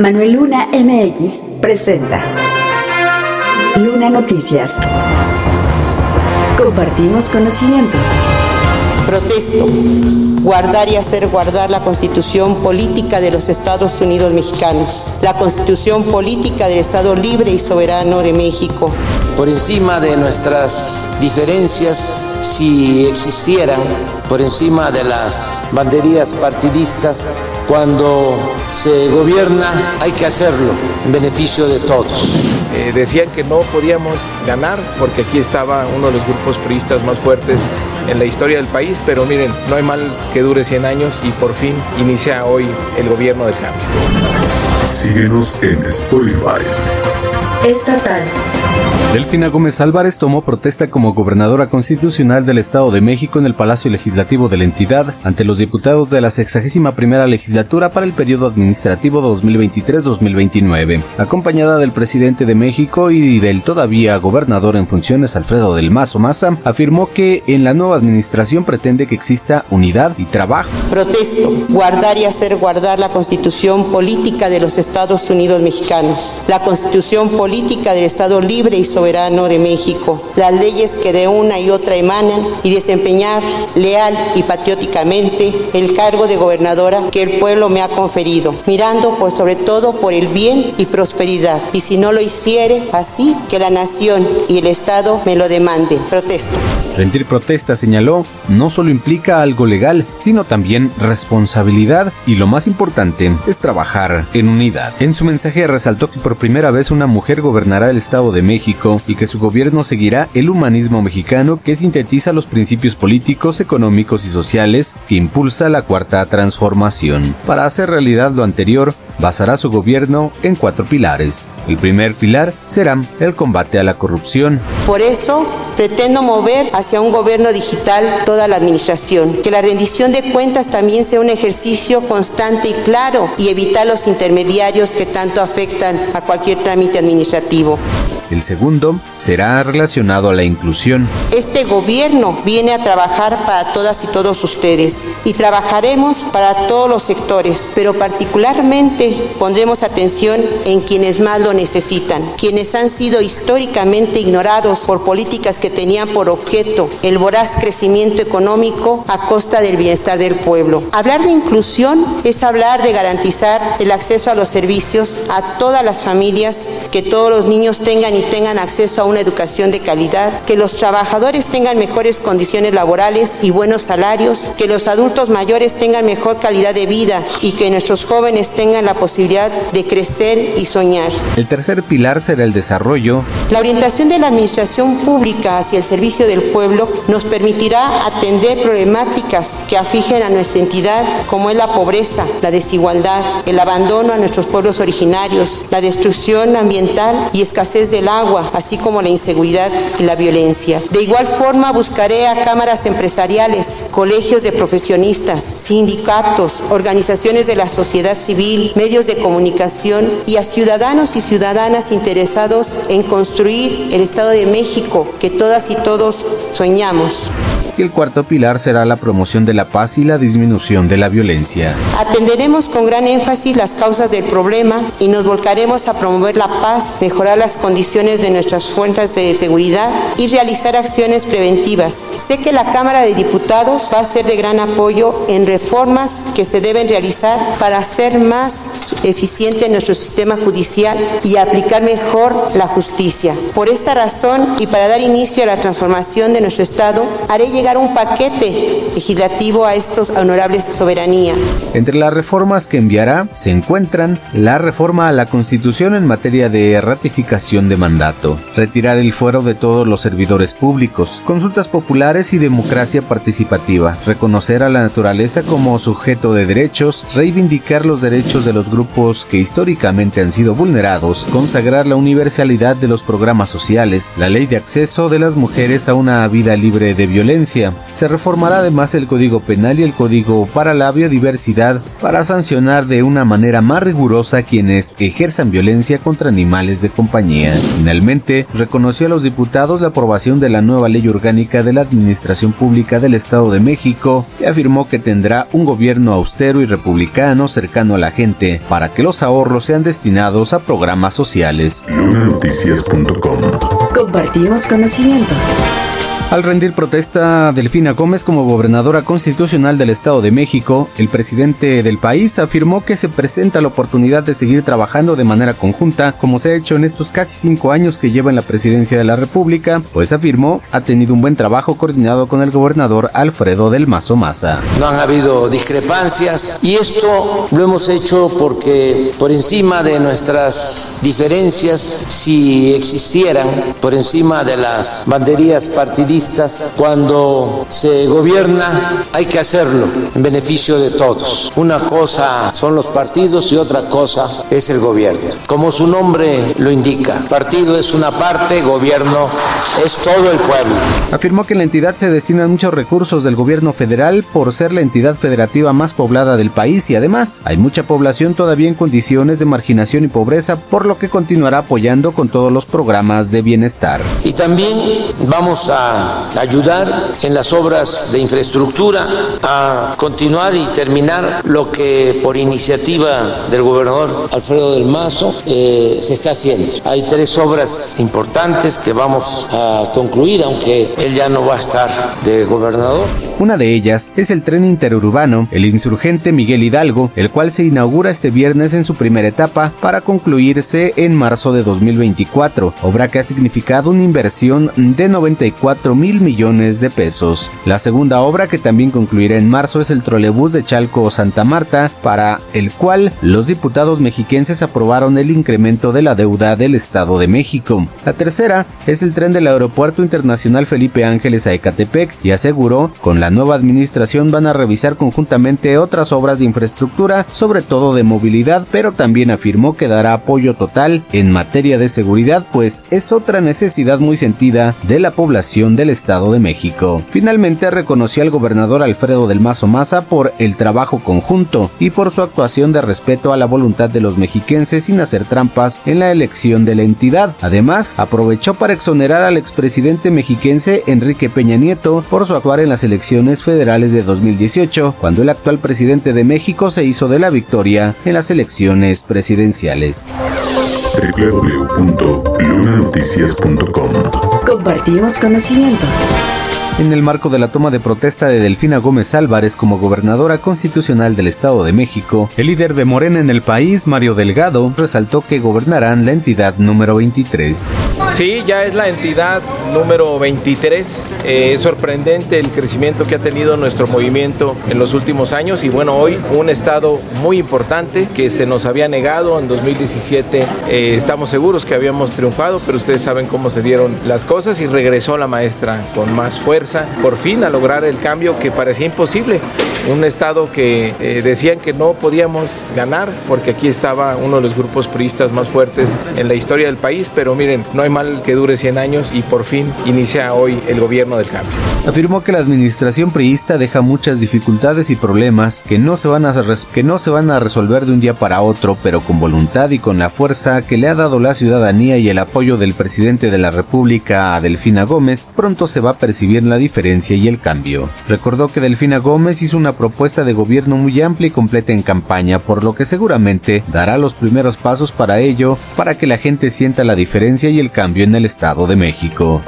Manuel Luna MX presenta Luna Noticias. Compartimos conocimiento. Protesto. Guardar y hacer guardar la constitución política de los Estados Unidos mexicanos, la constitución política del Estado libre y soberano de México. Por encima de nuestras diferencias, si existieran, por encima de las banderías partidistas, cuando se gobierna hay que hacerlo en beneficio de todos. Eh, decían que no podíamos ganar porque aquí estaba uno de los grupos priistas más fuertes en la historia del país, pero miren, no hay mal que dure 100 años y por fin inicia hoy el gobierno de cambio. Síguenos en Spotify. Estatal. Delfina Gómez Álvarez tomó protesta como gobernadora constitucional del Estado de México en el Palacio Legislativo de la entidad ante los diputados de la 61 primera legislatura para el periodo administrativo 2023-2029. Acompañada del presidente de México y del todavía gobernador en funciones Alfredo del Mazo Maza, afirmó que en la nueva administración pretende que exista unidad y trabajo. Protesto. Guardar y hacer guardar la constitución política de los Estados Unidos mexicanos, la constitución política del Estado libre y soberano de México, las leyes que de una y otra emanan y desempeñar leal y patrióticamente el cargo de gobernadora que el pueblo me ha conferido, mirando por sobre todo por el bien y prosperidad. Y si no lo hiciere, así que la nación y el Estado me lo demanden. Protesto. Rendir protesta, señaló, no solo implica algo legal, sino también responsabilidad y lo más importante es trabajar en unidad. En su mensaje resaltó que por primera vez una mujer gobernará el Estado de México y que su gobierno seguirá el humanismo mexicano que sintetiza los principios políticos, económicos y sociales que impulsa la cuarta transformación. Para hacer realidad lo anterior, basará su gobierno en cuatro pilares. El primer pilar será el combate a la corrupción. Por eso, pretendo mover hacia un gobierno digital toda la administración, que la rendición de cuentas también sea un ejercicio constante y claro y evitar los intermediarios que tanto afectan a cualquier trámite administrativo. El segundo será relacionado a la inclusión. Este gobierno viene a trabajar para todas y todos ustedes y trabajaremos para todos los sectores, pero particularmente pondremos atención en quienes más lo necesitan, quienes han sido históricamente ignorados por políticas que tenían por objeto el voraz crecimiento económico a costa del bienestar del pueblo. Hablar de inclusión es hablar de garantizar el acceso a los servicios a todas las familias, que todos los niños tengan y tengan acceso a una educación de calidad, que los trabajadores tengan mejores condiciones laborales y buenos salarios, que los adultos mayores tengan mejor calidad de vida y que nuestros jóvenes tengan la posibilidad de crecer y soñar. El tercer pilar será el desarrollo. La orientación de la administración pública hacia el servicio del pueblo nos permitirá atender problemáticas que afigen a nuestra entidad, como es la pobreza, la desigualdad, el abandono a nuestros pueblos originarios, la destrucción ambiental y escasez del agua, así como la inseguridad y la violencia. De igual forma, buscaré a cámaras empresariales, colegios de profesionistas, sindicatos, organizaciones de la sociedad civil, medios de comunicación y a ciudadanos y ciudadanas interesados en construir el Estado de México que todas y todos soñamos y el cuarto pilar será la promoción de la paz y la disminución de la violencia. Atenderemos con gran énfasis las causas del problema y nos volcaremos a promover la paz, mejorar las condiciones de nuestras fuentes de seguridad y realizar acciones preventivas. Sé que la Cámara de Diputados va a ser de gran apoyo en reformas que se deben realizar para hacer más eficiente nuestro sistema judicial y aplicar mejor la justicia. Por esta razón y para dar inicio a la transformación de nuestro Estado, haré llegar un paquete legislativo a estos honorables soberanía. Entre las reformas que enviará se encuentran la reforma a la Constitución en materia de ratificación de mandato, retirar el fuero de todos los servidores públicos, consultas populares y democracia participativa, reconocer a la naturaleza como sujeto de derechos, reivindicar los derechos de los grupos que históricamente han sido vulnerados, consagrar la universalidad de los programas sociales, la ley de acceso de las mujeres a una vida libre de violencia, Se reformará además el Código Penal y el Código para la Biodiversidad para sancionar de una manera más rigurosa a quienes ejerzan violencia contra animales de compañía. Finalmente, reconoció a los diputados la aprobación de la nueva ley orgánica de la Administración Pública del Estado de México y afirmó que tendrá un gobierno austero y republicano cercano a la gente para que los ahorros sean destinados a programas sociales. Compartimos conocimiento. Al rendir protesta Delfina Gómez como gobernadora constitucional del Estado de México, el presidente del país afirmó que se presenta la oportunidad de seguir trabajando de manera conjunta, como se ha hecho en estos casi cinco años que lleva en la presidencia de la República, pues afirmó ha tenido un buen trabajo coordinado con el gobernador Alfredo del Mazo Maza. No han habido discrepancias y esto lo hemos hecho porque por encima de nuestras diferencias, si existieran, por encima de las banderías partidistas, cuando se gobierna hay que hacerlo en beneficio de todos. Una cosa son los partidos y otra cosa es el gobierno. Como su nombre lo indica, partido es una parte, gobierno es todo el pueblo. Afirmó que en la entidad se destinan muchos recursos del gobierno federal por ser la entidad federativa más poblada del país y además hay mucha población todavía en condiciones de marginación y pobreza, por lo que continuará apoyando con todos los programas de bienestar. Y también vamos a ayudar en las obras de infraestructura, a continuar y terminar lo que por iniciativa del gobernador Alfredo del Mazo eh, se está haciendo. Hay tres obras importantes que vamos a concluir, aunque él ya no va a estar de gobernador. Una de ellas es el tren interurbano, el insurgente Miguel Hidalgo, el cual se inaugura este viernes en su primera etapa para concluirse en marzo de 2024, obra que ha significado una inversión de 94 mil millones de pesos. La segunda obra que también concluirá en marzo es el trolebús de Chalco Santa Marta, para el cual los diputados mexiquenses aprobaron el incremento de la deuda del Estado de México. La tercera es el tren del Aeropuerto Internacional Felipe Ángeles a Ecatepec y aseguró con la nueva administración van a revisar conjuntamente otras obras de infraestructura, sobre todo de movilidad, pero también afirmó que dará apoyo total en materia de seguridad, pues es otra necesidad muy sentida de la población del Estado de México. Finalmente reconoció al gobernador Alfredo del Mazo Maza por el trabajo conjunto y por su actuación de respeto a la voluntad de los mexiquenses sin hacer trampas en la elección de la entidad. Además, aprovechó para exonerar al expresidente mexiquense Enrique Peña Nieto por su actuar en las elecciones federales de 2018, cuando el actual presidente de México se hizo de la victoria en las elecciones presidenciales. www.lunanoticias.com Compartimos conocimiento. En el marco de la toma de protesta de Delfina Gómez Álvarez como gobernadora constitucional del Estado de México, el líder de Morena en el país, Mario Delgado, resaltó que gobernarán la entidad número 23. Sí, ya es la entidad número 23. Eh, es sorprendente el crecimiento que ha tenido nuestro movimiento en los últimos años y bueno, hoy un estado muy importante que se nos había negado en 2017. Eh, estamos seguros que habíamos triunfado, pero ustedes saben cómo se dieron las cosas y regresó la maestra con más fuerza por fin a lograr el cambio que parecía imposible. Un estado que eh, decían que no podíamos ganar porque aquí estaba uno de los grupos priistas más fuertes en la historia del país, pero miren, no hay mal que dure 100 años y por fin inicia hoy el gobierno del cambio. Afirmó que la administración priista deja muchas dificultades y problemas que no se van a que no se van a resolver de un día para otro, pero con voluntad y con la fuerza que le ha dado la ciudadanía y el apoyo del presidente de la República, Delfina Gómez, pronto se va a percibir la diferencia y el cambio. Recordó que Delfina Gómez hizo una propuesta de gobierno muy amplia y completa en campaña, por lo que seguramente dará los primeros pasos para ello, para que la gente sienta la diferencia y el cambio en el Estado de México.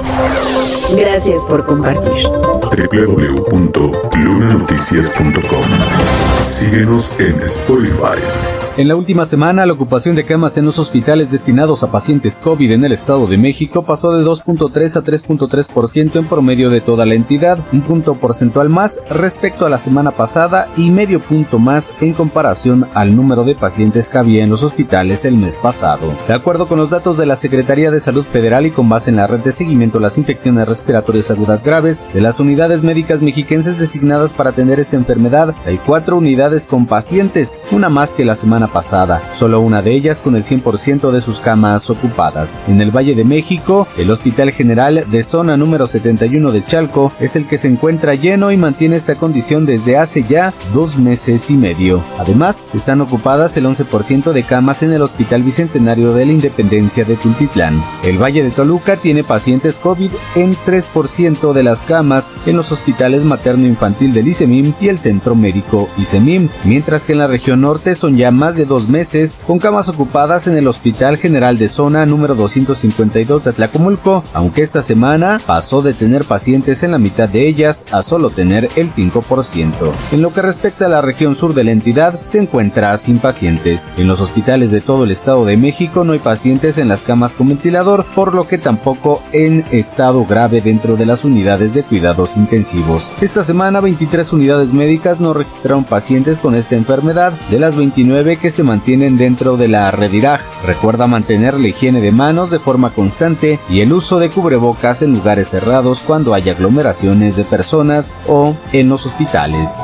Gracias por compartir. www.lunanoticias.com Síguenos en Spotify. En la última semana, la ocupación de camas en los hospitales destinados a pacientes COVID en el Estado de México pasó de 2.3 a 3.3% en promedio de toda la entidad, un punto porcentual más respecto a la semana pasada y medio punto más en comparación al número de pacientes que había en los hospitales el mes pasado. De acuerdo con los datos de la Secretaría de Salud Federal y con base en la red de seguimiento a las infecciones respiratorias agudas graves, de las unidades médicas mexiquenses designadas para atender esta enfermedad, hay cuatro unidades con pacientes, una más que la semana semana pasada, solo una de ellas con el 100% de sus camas ocupadas. En el Valle de México, el Hospital General de Zona número 71 de Chalco es el que se encuentra lleno y mantiene esta condición desde hace ya dos meses y medio. Además, están ocupadas el 11% de camas en el Hospital Bicentenario de la Independencia de Tultitlán. El Valle de Toluca tiene pacientes COVID en 3% de las camas en los hospitales materno-infantil del ICEMIM y el Centro Médico ICEMIM, mientras que en la región norte son ya más de dos meses con camas ocupadas en el Hospital General de Zona número 252 de Tlacomulco, aunque esta semana pasó de tener pacientes en la mitad de ellas a solo tener el 5%. En lo que respecta a la región sur de la entidad, se encuentra sin pacientes. En los hospitales de todo el Estado de México no hay pacientes en las camas con ventilador, por lo que tampoco en estado grave dentro de las unidades de cuidados intensivos. Esta semana 23 unidades médicas no registraron pacientes con esta enfermedad, de las 29 que se mantienen dentro de la Rediraj. Recuerda mantener la higiene de manos de forma constante y el uso de cubrebocas en lugares cerrados cuando haya aglomeraciones de personas o en los hospitales.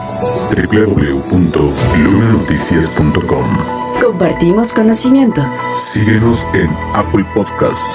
Compartimos conocimiento. Síguenos en Apple Podcast.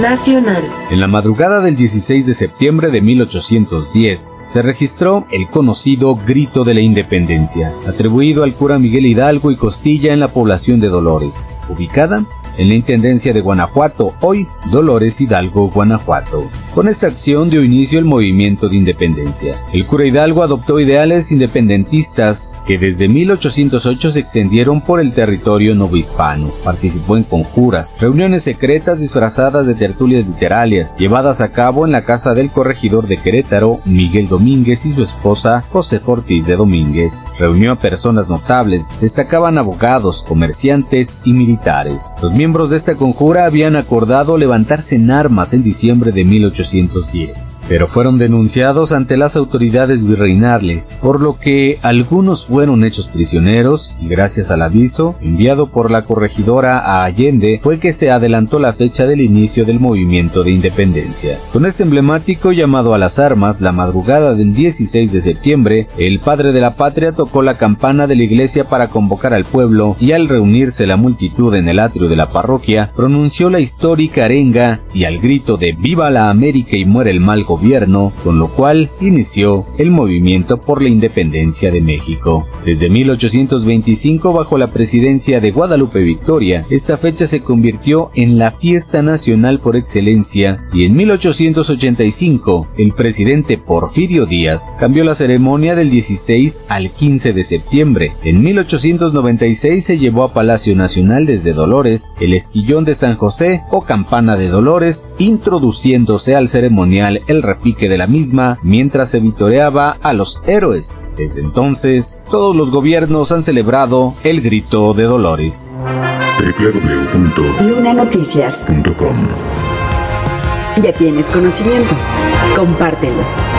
Nacional. En la madrugada del 16 de septiembre de 1810 se registró el conocido Grito de la Independencia, atribuido al cura Miguel Hidalgo y Costilla en la población de Dolores, ubicada en la Intendencia de Guanajuato, hoy Dolores Hidalgo, Guanajuato. Con esta acción dio inicio el movimiento de independencia. El cura Hidalgo adoptó ideales independentistas que desde 1808 se extendieron por el territorio novohispano. Participó en conjuras, reuniones secretas disfrazadas de tertulias literarias, llevadas a cabo en la casa del corregidor de Querétaro, Miguel Domínguez y su esposa, José Ortiz de Domínguez. Reunió a personas notables, destacaban abogados, comerciantes y militares. Los de esta conjura habían acordado levantarse en armas en diciembre de 1810 pero fueron denunciados ante las autoridades virreinales, por lo que algunos fueron hechos prisioneros y gracias al aviso enviado por la corregidora a Allende fue que se adelantó la fecha del inicio del movimiento de independencia. Con este emblemático llamado a las armas, la madrugada del 16 de septiembre, el padre de la patria tocó la campana de la iglesia para convocar al pueblo y al reunirse la multitud en el atrio de la parroquia, pronunció la histórica arenga y al grito de Viva la América y muere el mal gobierno, con lo cual inició el movimiento por la independencia de México. Desde 1825, bajo la presidencia de Guadalupe Victoria, esta fecha se convirtió en la fiesta nacional por excelencia y en 1885, el presidente Porfirio Díaz cambió la ceremonia del 16 al 15 de septiembre. En 1896 se llevó a Palacio Nacional desde Dolores el esquillón de San José o campana de Dolores, introduciéndose al ceremonial el repique de la misma mientras se vitoreaba a los héroes. Desde entonces, todos los gobiernos han celebrado el grito de Dolores. Lunanoticias.com Ya tienes conocimiento. Compártelo.